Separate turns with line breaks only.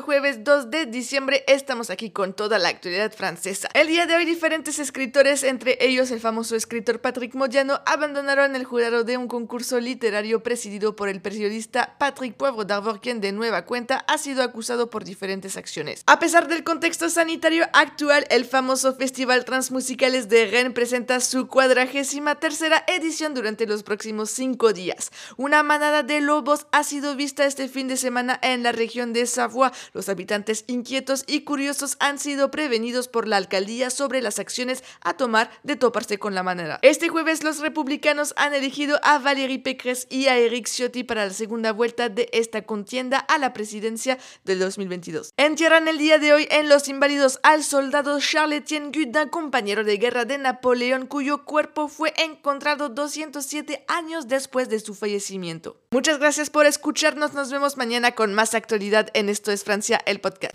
Jueves 2 de diciembre estamos aquí con toda la actualidad francesa. El día de hoy diferentes escritores, entre ellos el famoso escritor Patrick Modiano, abandonaron el jurado de un concurso literario presidido por el periodista Patrick Poivre d'Arvor, quien de nueva cuenta ha sido acusado por diferentes acciones. A pesar del contexto sanitario actual, el famoso Festival Transmusicales de Rennes presenta su cuadragésima tercera edición durante los próximos cinco días. Una manada de lobos ha sido vista este fin de semana en la región de Savoie. Los habitantes inquietos y curiosos han sido prevenidos por la alcaldía sobre las acciones a tomar de toparse con la manera. Este jueves los republicanos han elegido a Valérie Pécresse y a Eric Ciotti para la segunda vuelta de esta contienda a la presidencia del 2022. Entierran el día de hoy en Los Inválidos al soldado Charles Etienne Gudin, compañero de guerra de Napoleón, cuyo cuerpo fue encontrado 207 años después de su fallecimiento. Muchas gracias por escucharnos, nos vemos mañana con más actualidad en Esto es Francia, el podcast.